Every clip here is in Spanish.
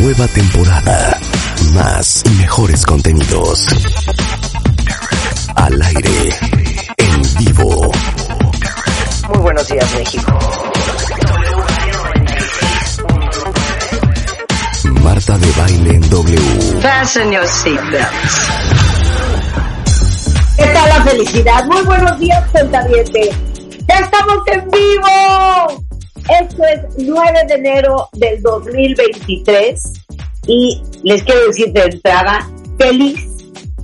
Nueva temporada. Más y mejores contenidos. Al aire. En vivo. Muy buenos días, México. Marta de baile en W. Fasten your seatbelts. ¿Qué tal la felicidad? Muy buenos días, Cuentaviente. ¡Ya estamos en vivo! Esto es 9 de enero del 2023 y les quiero decir de entrada, feliz,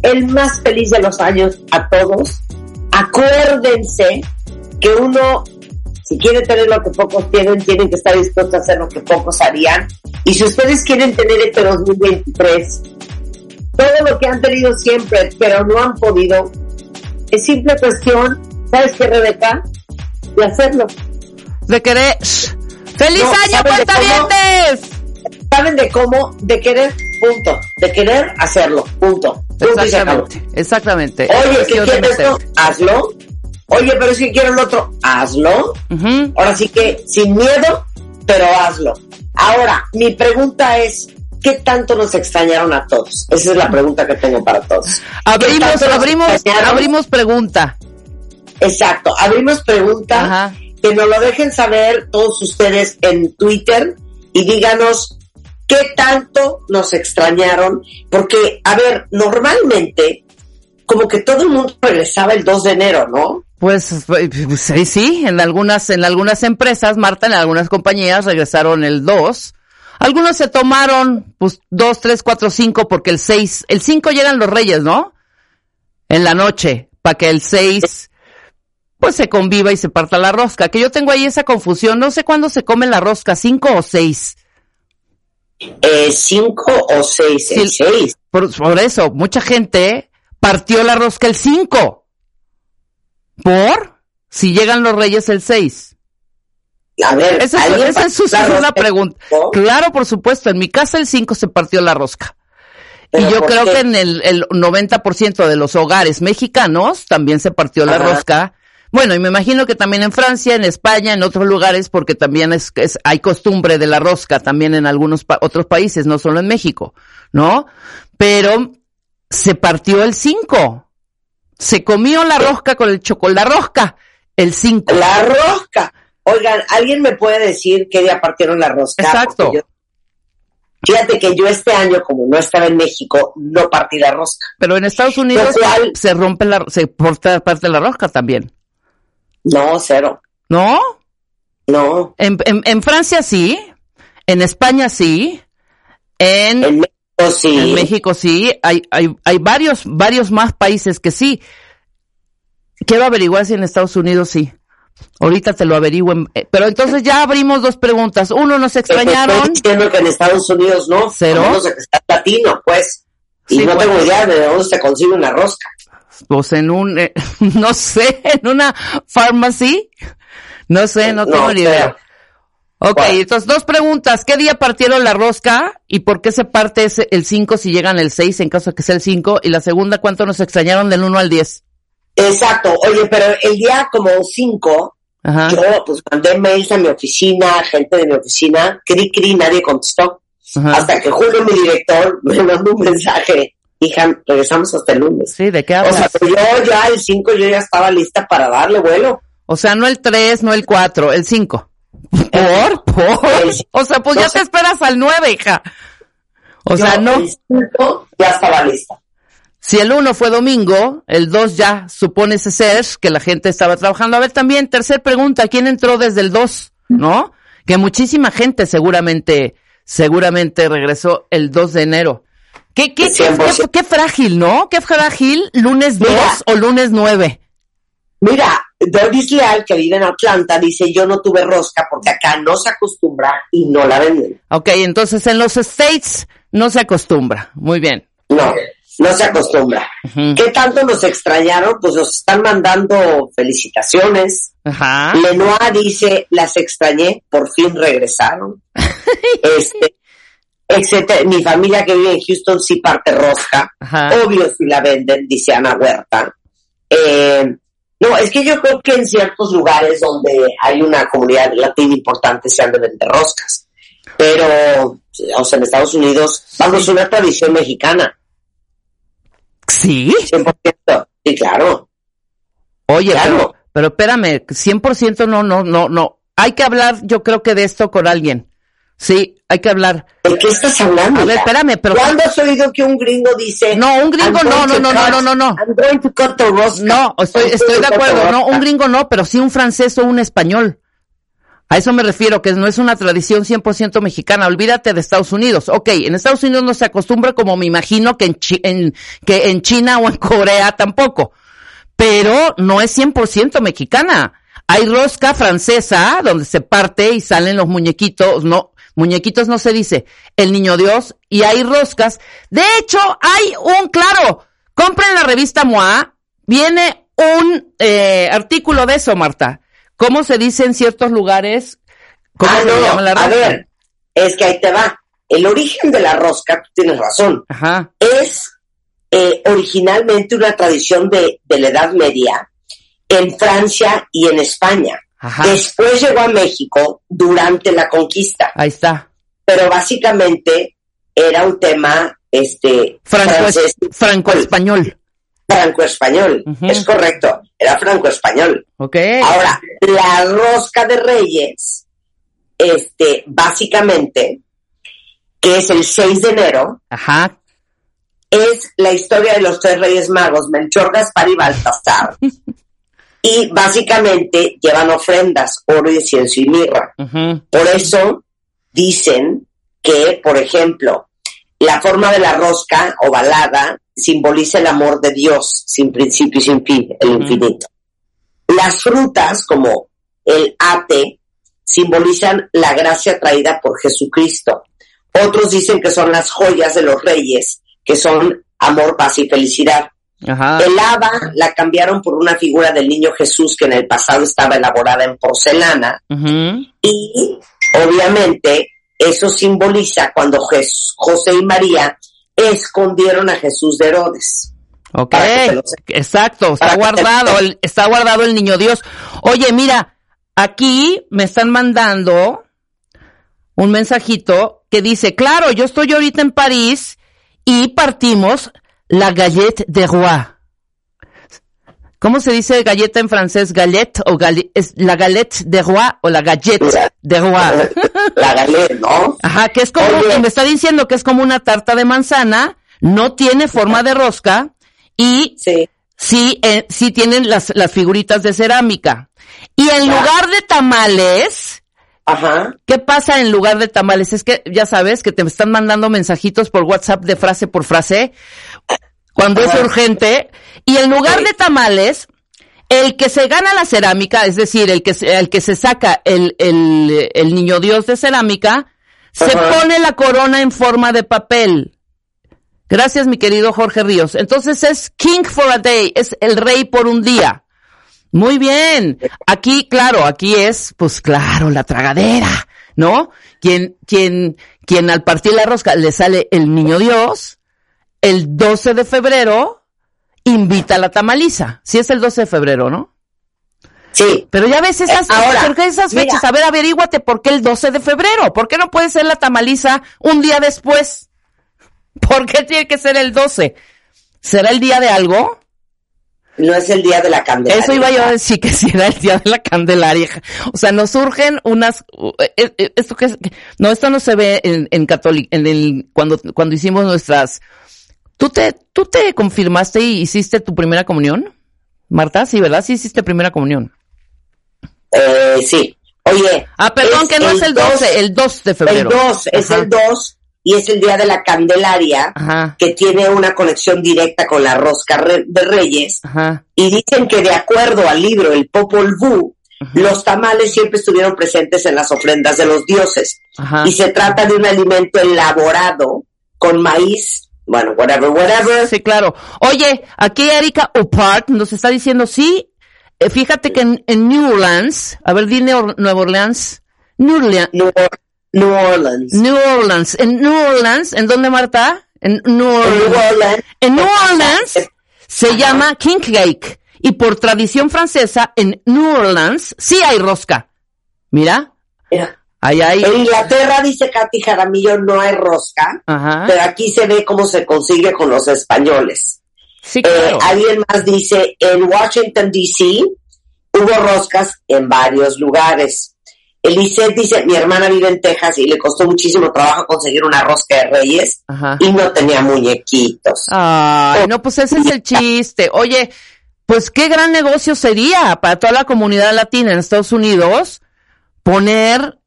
el más feliz de los años a todos. Acuérdense que uno, si quiere tener lo que pocos tienen, tienen que estar dispuestos a hacer lo que pocos harían. Y si ustedes quieren tener este 2023, todo lo que han tenido siempre, pero no han podido, es simple cuestión, ¿sabes qué, Rebeca? De hacerlo. De querer. ¡Feliz No, año, ¿saben de cuentavientes! ¿Saben de cómo? De querer, punto. De querer hacerlo, punto. Punto. Exactamente, exactamente. Oye, Es ¿qué cuestión de quieres esto? Hazlo. Oye, pero si quiero el otro, hazlo. Ahora sí que sin miedo, pero hazlo. Ahora, mi pregunta es, ¿qué tanto nos extrañaron a todos? Esa es la pregunta que tengo para todos. ¿Qué Abrimos, abrimos, abrimos pregunta. Exacto, abrimos pregunta, Ajá. Que nos lo dejen saber todos ustedes en Twitter y díganos qué tanto nos extrañaron, porque, a ver, normalmente, como que todo el mundo regresaba el 2 de enero, ¿no? Pues, pues, sí, sí, en algunas, en algunas empresas, Marta, en algunas compañías regresaron el 2. Algunos se tomaron, pues, 2, 3, 4, 5, porque el 6, el 5 llegan los reyes, ¿no? En la noche, para que el 6, pues se conviva y se parta la rosca. Que yo tengo ahí esa confusión, no sé cuándo se come la rosca, 5 o 6. Eh, cinco o seis, el Sí. seis. Por, por eso, mucha gente partió la rosca el 5. ¿Por? Si llegan los reyes el 6. A ver, Esa es, ¿alguien esa es una pregunta. Claro, por supuesto. En mi casa el 5 se partió la rosca. Y ¿Pero yo creo qué? que en el, el 90% de los hogares mexicanos también se partió la Ajá. rosca. Bueno, y me imagino que también en Francia, en España, en otros lugares, porque también es, es hay costumbre de la rosca también en algunos pa- otros países, no solo en México, ¿no? Pero se partió el 5. Se comió la rosca con el chocolate, la rosca, el 5. La rosca. Oigan, ¿alguien me puede decir qué día partieron la rosca? Exacto. Yo- fíjate que yo este año, como no estaba en México, no partí la rosca. Pero en Estados Unidos cual- se rompe la, se porta parte la rosca también, No, cero. ¿no? No. En, en, en Francia sí, en España sí, en, En México sí. en México sí, hay, hay, hay varios, varios más países que sí. Quiero averiguar si en Estados Unidos sí. Ahorita te lo averiguo. eh, Pero entonces ya abrimos dos preguntas. Uno, ¿nos Te Estoy extrañaron? diciendo que en Estados Unidos no. ¿Cero? A menos de que sea latino, pues. Y Sí, no pues. tengo idea de dónde se consigue una rosca. Pues en un, eh, no sé, en una pharmacy. No sé, no tengo ni idea. Ok, entonces dos preguntas. ¿Qué día partieron la rosca y por qué se parte ese, el 5 si llegan el 6 en caso de que sea el 5? Y la segunda, ¿cuánto nos extrañaron del 1 al 10? Exacto. Oye, pero el día como 5, Ajá. yo pues mandé mails a mi oficina, gente de mi oficina, cri cri, nadie contestó. ajá. Hasta que Julio, mi director, me mandó un mensaje. Hija, regresamos hasta el lunes. Sí, ¿de qué O sea, hablas? pero yo ya el 5 yo ya estaba lista para darle vuelo. O sea, no el 3, no el 4, el 5. ¿Por? ¿Por? O sea, pues ya te esperas al 9, hija. O Yo sea, no. El 5 ya estaba lista. Si el 1 fue domingo, el 2 ya supone ser que la gente estaba trabajando. A ver, también, tercer pregunta, ¿quién entró desde el 2? ¿No? Que muchísima gente seguramente, seguramente regresó el 2 de enero. ¿Qué, qué, qué, 100%. qué- qué frágil, ¿no? Qué frágil, lunes 2 Mira. o lunes 9. Mira, Doris Leal, que vive en Atlanta, dice, yo no tuve rosca porque acá no se acostumbra y no la venden. Ok, entonces en los States no se acostumbra. Muy bien. No, no se acostumbra. ¿Qué tanto nos extrañaron? Pues nos están mandando felicitaciones. Ajá. Lenoir dice, las extrañé, por fin regresaron. este, etcétera. Mi familia que vive en Houston sí parte rosca. Ajá. Obvio si la venden, dice Ana Huerta. Eh, no, es que yo creo que en ciertos lugares donde hay una comunidad latina importante se han de vender roscas. Pero, o sea, en Estados Unidos, vamos, una tradición mexicana, Sí. 100%. Sí, claro. Oye, Claro. pero, pero espérame, 100% no, no, no, no. Hay que hablar, yo creo que de esto con alguien. Sí, hay que hablar. ¿De qué estás hablando? A ver, espérame, pero... ¿Cuándo has oído que un gringo dice... No, un gringo "I'm no, no, no, no, no, no, no. I'm going to cut the rosca"? No, estoy, estoy de acuerdo. No, un gringo no, pero sí un francés o un español. A eso me refiero, que no es una tradición 100% mexicana. Olvídate de Estados Unidos. Ok, en Estados Unidos no se acostumbra como me imagino que en, Chi- en- que en China o en Corea tampoco. Pero no es 100% mexicana. Hay rosca francesa donde se parte y salen los muñequitos, no, muñequitos no se dice, el niño Dios, y hay roscas. De hecho, hay un, claro, compren la revista MOA, viene un eh, artículo de eso, Marta. ¿Cómo se dice en ciertos lugares? ¿Cómo Ah, se no, llama la a rosca? ver, es que ahí te va. El origen de la rosca, tú tienes razón, Ajá, es eh, originalmente una tradición de, de la Edad Media en Francia y en España. Ajá, Después llegó a México durante la conquista, ahí está. pero básicamente era un tema este franco-español. franco-español. Es correcto, era franco-español. Ok. Ahora, la rosca de Reyes, este, básicamente, que es el 6 de enero, Ajá, es la historia de los tres reyes magos, Melchor, Gaspar y Baltasar. y básicamente llevan ofrendas, oro, incienso y mirra. Por eso dicen que, por ejemplo, la forma de la rosca ovalada simboliza el amor de Dios, sin principio y sin fin, el infinito. Las frutas, como el ate, simbolizan la gracia traída por Jesucristo. Otros dicen que son las joyas de los reyes, que son amor, paz y felicidad. Ajá. El haba la cambiaron por una figura del niño Jesús que en el pasado estaba elaborada en porcelana y obviamente eso simboliza cuando José y María escondieron a Jesús de Herodes. Ok, lo exacto, está te- guardado, el, está guardado el niño Dios. Oye, mira, aquí me están mandando un mensajito que dice, claro, yo estoy ahorita en París y partimos la gallette de roi. ¿Cómo se dice galleta en francés? ¿Galette o gali- es la galette de roi o la gallette de roi? La galera, ¿no? Ajá, que es como, Oye. me está diciendo que es como una tarta de manzana, no tiene forma de rosca y Sí. sí, eh, sí tienen las, las figuritas de cerámica. Y en lugar de tamales, Ajá. ¿qué pasa en lugar de tamales? Es que ya sabes que te están mandando mensajitos por WhatsApp de frase por frase cuando es urgente. Y en lugar Sí. de tamales, el que se gana la cerámica, es decir, el que se, el que se saca el, el, el niño Dios de cerámica, se Ajá. pone la corona en forma de papel. Gracias, mi querido Jorge Ríos. Entonces es King for a Day, es el rey por un día. Muy bien. Aquí, claro, aquí es, pues claro, la tragadera, ¿no? Quien, quien, quien al partir la rosca le sale el niño Dios, el 12 de febrero invita a la tamaliza. Si es el 12 de febrero, ¿no? Sí. Pero ya ves esas, Eh, ahora, ¿por qué esas mira. fechas? A ver, averíguate por qué el 12 de febrero. ¿Por qué no puede ser la tamaliza un día después? ¿Por qué tiene que ser el 12? ¿Será el día de algo? No es el día de la candelaria. Eso iba yo a decir que si era el día de la Candelaria. O sea, nos surgen unas, eh, eh, esto que es, no, esto no se ve en, en católico, en el, cuando, cuando hicimos nuestras, ¿tú te, tú te confirmaste y hiciste tu primera comunión? Marta, sí, ¿verdad? Sí hiciste primera comunión. Eh, sí. Oye. Ah, perdón, que no es el 12, el 2 de El febrero. 2, es el 2, y es el día de la Candelaria, Ajá, que tiene una conexión directa con la rosca de Reyes, ajá. y dicen que de acuerdo al libro El Popol Vuh, los tamales siempre estuvieron presentes en las ofrendas de los dioses. Y se trata de un alimento elaborado con maíz, bueno, whatever, whatever. Sí, claro. Oye, aquí Erika Opart nos está diciendo, sí, eh, fíjate que en, en New Orleans, a ver, di Neo- Nueva Orleans, New Orleans, New, New Orleans. New Orleans, en New Orleans, ¿en dónde Marta? En New En New Orleans. En New Orleans se Ajá. llama King Cake y por tradición francesa en New Orleans sí hay rosca. Mira, Mira, ahí hay. En Inglaterra, dice Katy Jaramillo, no hay rosca, Ajá. pero aquí se ve cómo se consigue con los españoles. Sí, Eh, claro. alguien más dice, en Washington, D.C., hubo roscas en varios lugares. Elisette dice, mi hermana vive en Texas y le costó muchísimo trabajo conseguir una rosca de reyes Ajá. y no tenía muñequitos. Ay, no, pues ese es el chiste. Oye, pues qué gran negocio sería para toda la comunidad latina en Estados Unidos poner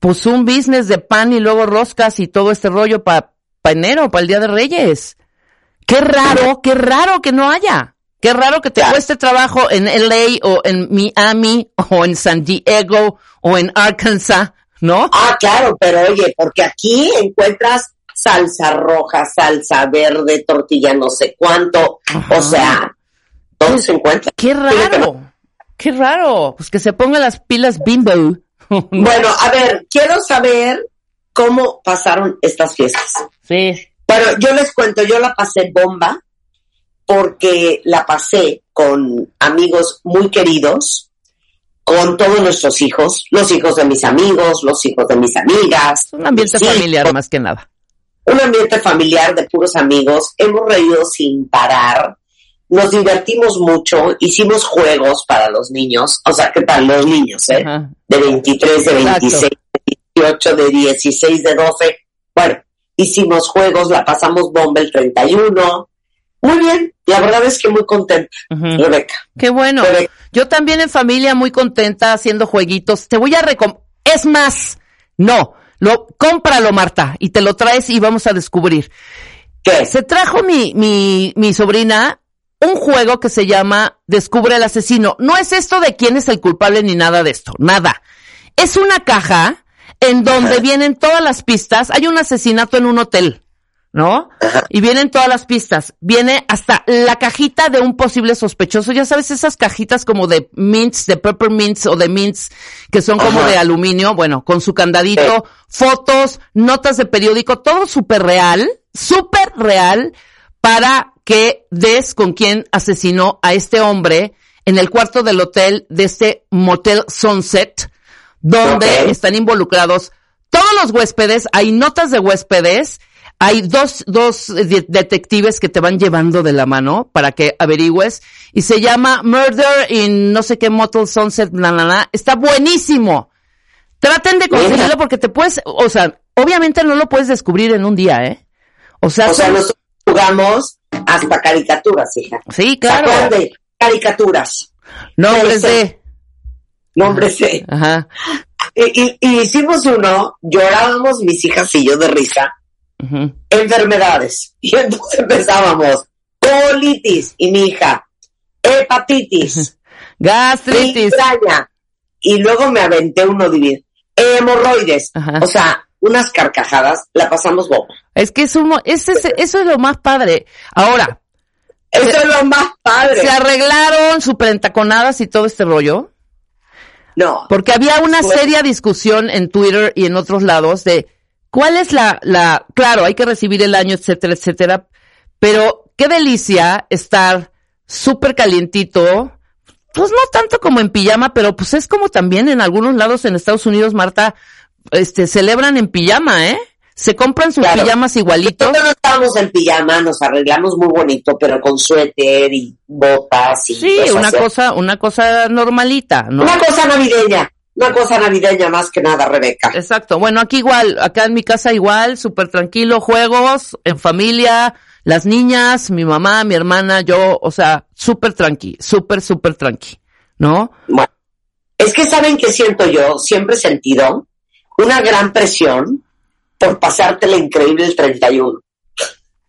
pues un business de pan y luego roscas y todo este rollo para enero, para el Día de Reyes. Qué raro, qué raro que no haya. Qué raro que te cueste trabajo en LA o en Miami o en San Diego o en Arkansas, ¿no? Ah, claro, pero oye, porque aquí encuentras salsa roja, salsa verde, tortilla no sé cuánto, Ajá. o sea, todo se encuentra. Qué raro. Qué raro. Pues que se pongan las pilas bimbo. Bueno, a ver, quiero saber cómo pasaron estas fiestas. Sí. Bueno, yo les cuento, yo la pasé bomba porque la pasé con amigos muy queridos, con todos nuestros hijos, los hijos de mis amigos, los hijos de mis amigas. Un ambiente familiar hijos, más que nada. Un ambiente familiar de puros amigos. Hemos reído sin parar. Nos divertimos mucho, hicimos juegos para los niños, o sea, que para los niños, ¿eh? Ajá. de 23, de Exacto. 26, de 18, de 16, de 12. Bueno, hicimos juegos, la pasamos bomba el 31. Muy bien, la verdad es que muy contenta. Rebeca. Qué bueno. Rebeca. Yo también en familia muy contenta haciendo jueguitos. Te voy a recom... Es más, no, lo cómpralo Marta y te lo traes y vamos a descubrir. ¿Qué? Se trajo mi, mi, mi sobrina un juego que se llama Descubre al asesino. No es esto de quién es el culpable ni nada de esto, nada. Es una caja en donde vienen todas las pistas. Hay un asesinato en un hotel, ¿no? Y vienen todas las pistas. Viene hasta la cajita de un posible sospechoso. Ya sabes, esas cajitas como de mints, de peppermints o de mints que son como Ajá. de aluminio, bueno, con su candadito, fotos, notas de periódico, todo súper real, súper real para que des con quién asesinó a este hombre en el cuarto del hotel de este Motel Sunset, donde están involucrados todos los huéspedes, hay notas de huéspedes, hay dos, dos de- detectives que te van llevando de la mano para que averigües y se llama Murder in no sé qué Motel Sunset, bla, bla, bla. Está buenísimo. Traten de conseguirlo porque te puedes, o sea, obviamente no lo puedes descubrir en un día, ¿eh? O sea, O sea, son- nosotros jugamos hasta caricaturas, hija. sí, ¿Se acuerdan claro. caricaturas? Nombres de, Nombres de... ajá. Y, y- y hicimos uno, llorábamos mis hijas y yo de risa, enfermedades. Y entonces empezábamos, colitis, y mi hija, hepatitis, Gastritis. migraña. Y luego me aventé uno divino, hemorroides. Ajá. O sea, unas carcajadas, la pasamos bomba. Es que es un, ese es- eso es lo más padre. Ahora, Eso es lo más padre. se arreglaron super entaconadas y todo este rollo. no, Porque había una Pues- seria discusión en Twitter y en otros lados de cuál es la, la, claro, hay que recibir el año, etcétera, etcétera. Pero qué delicia estar súper calientito. Pues no tanto como en pijama, pero pues es como también en algunos lados en Estados Unidos, Marta, este, celebran en pijama, ¿eh? Se compran sus Claro. pijamas igualitos. Nosotros no estábamos en pijama, nos arreglamos muy bonito, pero con suéter y botas y Sí, una cosa, una cosa normalita, ¿no? Una cosa navideña, una cosa navideña más que nada, Rebeca. Exacto. Bueno, aquí igual, acá en mi casa igual, súper tranquilo, juegos, en familia, las niñas, mi mamá, mi hermana, yo, o sea, súper tranqui, súper, súper tranqui, ¿no? Bueno, es que saben que siento yo, siempre he sentido una gran presión por pasártela increíble el 31.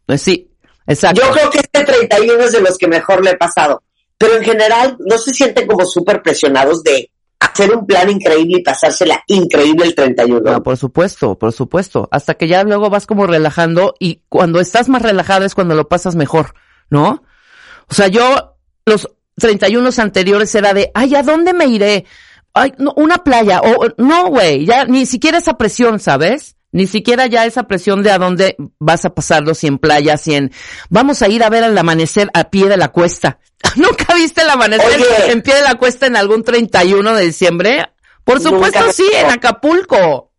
Pues sí, exacto. Yo creo que este 31 es de los que mejor le he pasado. Pero en general no se sienten como súper presionados de hacer un plan increíble y pasársela increíble el 31. No, por supuesto, por supuesto. Hasta que ya luego vas como relajando y cuando estás más relajado es cuando lo pasas mejor, ¿no? O sea, yo los 31 anteriores era de, ay, ¿a dónde me iré? Ay, no, una playa. O, no, güey, ya ni siquiera esa presión, ¿sabes? Ni siquiera ya esa presión de a dónde vas a pasarlo, si en playa, si en, vamos a ir a ver el amanecer a pie de la cuesta. ¿Nunca viste el amanecer Oye. en pie de la cuesta en algún 31 de diciembre? Por supuesto sí, en Acapulco.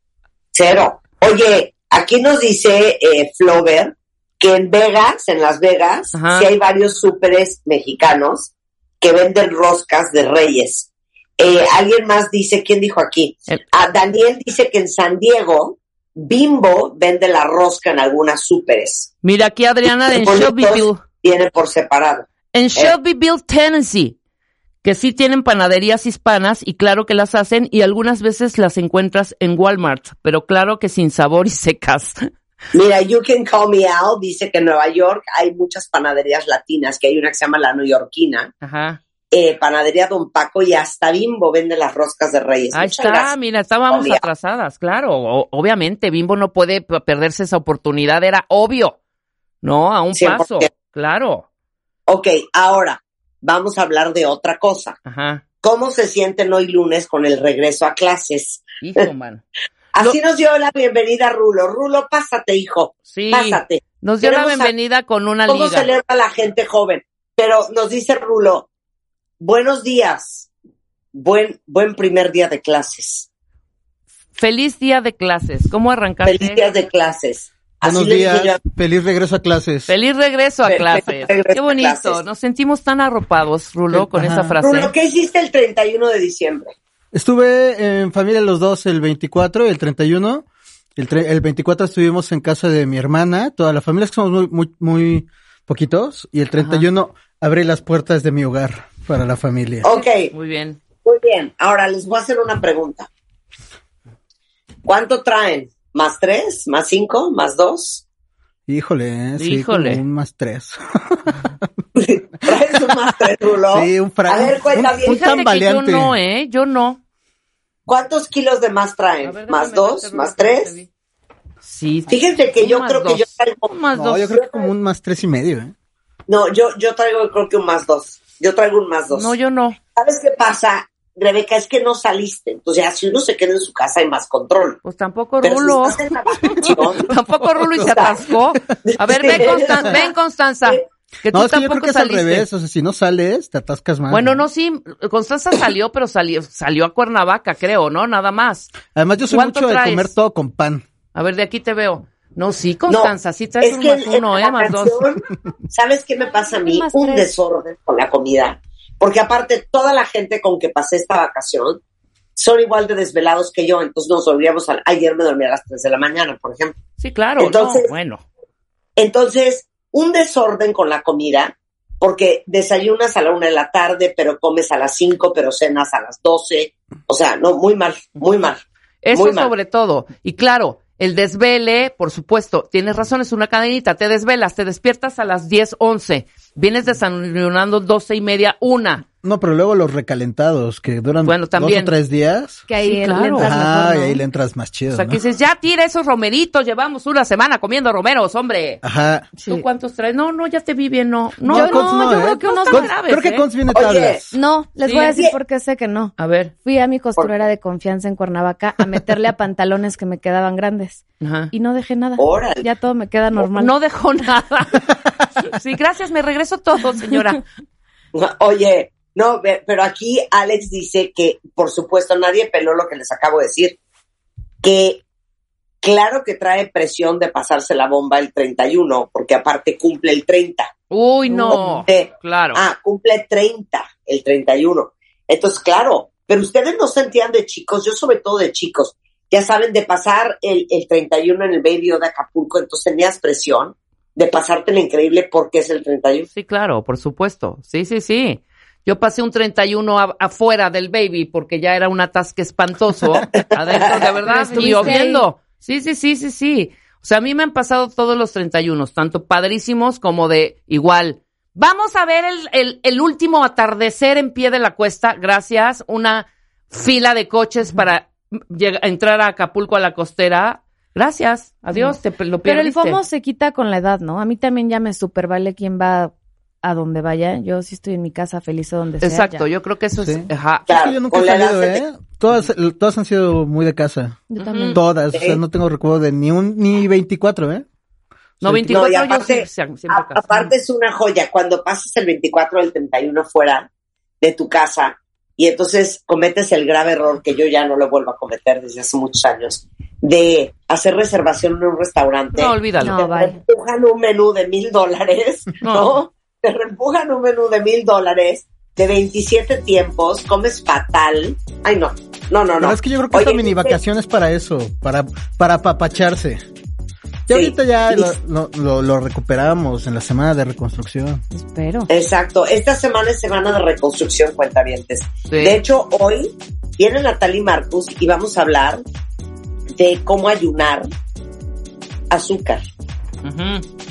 Cero. Oye, aquí nos dice eh, Flover que en Vegas, en Las Vegas, Ajá. sí hay varios súperes mexicanos que venden roscas de reyes. Eh, Alguien más dice, ¿quién dijo aquí? El- Ah, Daniel dice que en San Diego, Bimbo vende la rosca en algunas súperes. Mira aquí Adriana en Bonitos, Shelbyville. Viene por separado. En Shelbyville, Tennessee, que sí tienen panaderías hispanas y claro que las hacen y algunas veces las encuentras en Walmart, pero claro que sin sabor y secas. Mira, You Can Call Me Out dice que en Nueva York hay muchas panaderías latinas, que hay una que se llama La Neoyorquina, Ajá. Eh, Panadería Don Paco y hasta Bimbo vende las roscas de Reyes. Ahí Muchas está, gracias. mira, estábamos atrasadas, claro. O- obviamente, Bimbo no puede perderse esa oportunidad, era obvio. No, a un 100%. paso. Claro. Ok, ahora vamos a hablar de otra cosa. Ajá. ¿Cómo se sienten hoy lunes con el regreso a clases? Hijo, man. Así nos dio la bienvenida Rulo. Rulo, pásate, hijo. Sí. Pásate. Nos dio la Queremos bienvenida con una ¿Cómo liga. celebra la gente joven? Pero nos dice Rulo, buenos días. Buen, buen primer día de clases. Feliz día de clases. ¿Cómo arrancaste? Feliz días de clases. Así Buenos días, yo feliz regreso a clases. Feliz regreso a clases. regreso Qué bonito. clases. Nos sentimos tan arropados, Rulo, con Ajá. esa frase. Rulo, ¿qué hiciste el 31 de diciembre? Estuve en familia los dos el 24 y el 31. El, tre- el 24 estuvimos en casa de mi hermana, toda la familia, es que somos muy, muy, muy poquitos. Y el 31 abrí las puertas de mi hogar para la familia. Ok, Muy bien. muy bien. Ahora les voy a hacer una pregunta. ¿Cuánto traen? ¿Más tres? ¿Más cinco? ¿Más dos? Híjole, eh, sí, Híjole. como un más tres. ¿Traes un más tres, Rulo? Sí, un fra- A ver, cuenta un- bien. un Fíjate que yo no, ¿eh? Yo no. ¿Cuántos kilos de más traen? Ver, ¿Más dos? ¿Más que tres? Sí. Fíjense que yo creo que dos. yo traigo... Un más No, dos. yo creo que como un más tres y medio, ¿eh? No, yo, yo traigo creo que un más dos. Yo traigo un más dos. No, yo no. ¿Sabes qué pasa, Rebeca? Es que no saliste. Entonces, ya, si uno se queda en su casa hay más control. Pues tampoco Pero Rulo. si vacación... Tampoco Rulo y se atascó. A ver, ven, Constan- ven Constanza. Que tú No, es que yo creo tampoco que es al saliste. revés. O sea, si no sales, te atascas más. Bueno, no, sí, Constanza salió, pero salió, salió a Cuernavaca, creo, ¿no? Nada más. Además, yo soy ¿Cuánto mucho de comer todo con pan. A ver, de aquí te veo. No, sí, No, Constanza, sí traes es un que más en- uno, ¿eh? Más dos. ¿Sabes qué me pasa a mí? Un tres. desorden con la comida. Porque aparte, toda la gente con que pasé esta vacación son igual de desvelados que yo. Entonces nos dormíamos, a- ayer me dormí a las 3 de la mañana, por ejemplo. Sí, claro, Entonces- no, bueno. Entonces, un desorden con la comida, porque desayunas a la una de la tarde, pero comes a las 5, pero cenas a las 12. O sea, no, muy mal, muy mal. Eso Muy mal. sobre todo. Y claro, el desvele, por supuesto, tienes razón, es una cadenita. Te desvelas, te despiertas a las 10, 11. Vienes desayunando 12 y media, una. No, pero luego los recalentados que duran Bueno, dos o tres días. Que ahí Sí, le entras Ah, mejor, y ¿no? ahí le entras más chido, O sea, ¿no? que dices, ya tira esos romeritos, llevamos una semana comiendo romeros, hombre. Ajá. ¿Tú cuántos traes? No, no, ya te vi bien, no. No, Yo Cons no, yo ¿eh? creo que unos Cons- graves, Creo que ¿eh? Cons viene Oye, tablas. No, les Sí. voy a decir Oye. por qué sé que no. A ver. Fui a mi costurera de confianza en Cuernavaca a meterle a pantalones que me quedaban grandes Ajá. y no dejé nada. Órale. Ya todo me queda normal. No dejó nada. sí, gracias, me regreso todo, señora. Oye, no, pero aquí Alex dice que, por supuesto, nadie peló lo que les acabo de decir. Que claro que trae presión de pasarse la bomba el 31, porque aparte cumple el 30. Uy, no. Eh, Claro. Ah, cumple 30 el 31. Entonces, claro, pero ustedes no sentían de chicos, yo sobre todo de chicos, ya saben, de pasar el, el 31 en el Baby de Acapulco, entonces tenías presión de pasarte lo increíble porque es el 31. Sí, claro, por supuesto. Sí, sí, sí. Yo pasé un 31 a- afuera del baby porque ya era un atasque espantoso adentro, de verdad, y lloviendo. Sí, sí, sí, sí, sí. O sea, a mí me han pasado todos los 31, tanto padrísimos como de igual. Vamos a ver el, el, el último atardecer en pie de la cuesta, gracias. Una fila de coches para entrar a Acapulco a la costera. Gracias, adiós, te lo Pero el perdiste. FOMO se quita con la edad, ¿no? A mí también ya me super vale quién va a donde vaya. Yo sí estoy en mi casa feliz o donde sea. Exacto, ya. yo creo que eso Sí. es... Ajá. Claro, yo nunca he salido, ¿eh? Todas, todas han sido muy de casa. Yo también. Todas, o sea, no tengo recuerdo de ni un, ni 24, ¿eh? No, Sí. 24 No, yo aparte- sí, siempre A- a casa. aparte es una joya. Cuando pasas el 24 o el 31 fuera de tu casa y entonces cometes el grave error que yo ya no lo vuelvo a cometer desde hace muchos años, de hacer reservación en un restaurante. No, olvídalo. te No, vale. reempujan un menú de mil dólares, No. Te reempujan un menú de mil dólares de 27 tiempos, comes fatal. Ay, no, no, no, Pero no. es que yo creo que Oye, esta mini dice- vacación es para eso, para, para apapacharse. Sí. Ya ahorita ya lo, lo, lo- lo recuperamos en la semana de reconstrucción. Espero. Exacto. Esta semana es semana de reconstrucción, cuentavientes. Sí. De hecho, hoy viene Natalie Marcus y vamos a hablar de cómo ayunar azúcar. Ujú.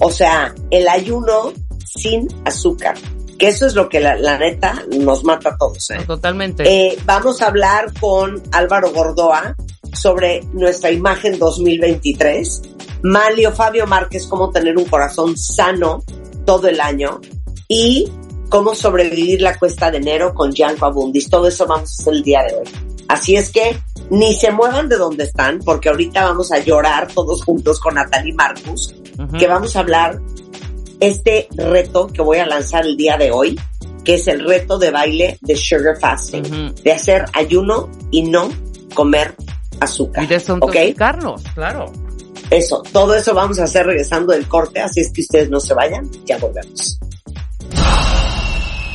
O sea, el ayuno sin azúcar. Que eso es lo que la, la neta nos mata a todos. ¿eh? Totalmente. Eh, vamos a hablar con Álvaro Gordoa sobre nuestra imagen 2023. Malio Fabio Márquez, cómo tener un corazón sano todo el año. Y cómo sobrevivir la cuesta de enero con Gianco Abundis. Todo eso vamos a hacer el día de hoy. Así es que ni se muevan de donde están, porque ahorita vamos a llorar todos juntos con Natalie Marcus, Que vamos a hablar este reto que voy a lanzar el día de hoy, que es el reto de baile de sugar fasting, de hacer ayuno y no comer azúcar. Y ¿Ok? desintoxicarnos, claro. Eso, todo eso vamos a hacer regresando del corte, así es que ustedes no se vayan, ya volvemos.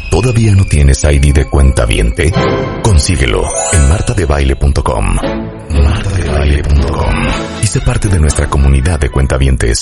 ¿Todavía no tienes ID de cuenta viente? Consíguelo en martadebaile.com. Martadebaile.com. Y sé parte de nuestra comunidad de cuentavientes.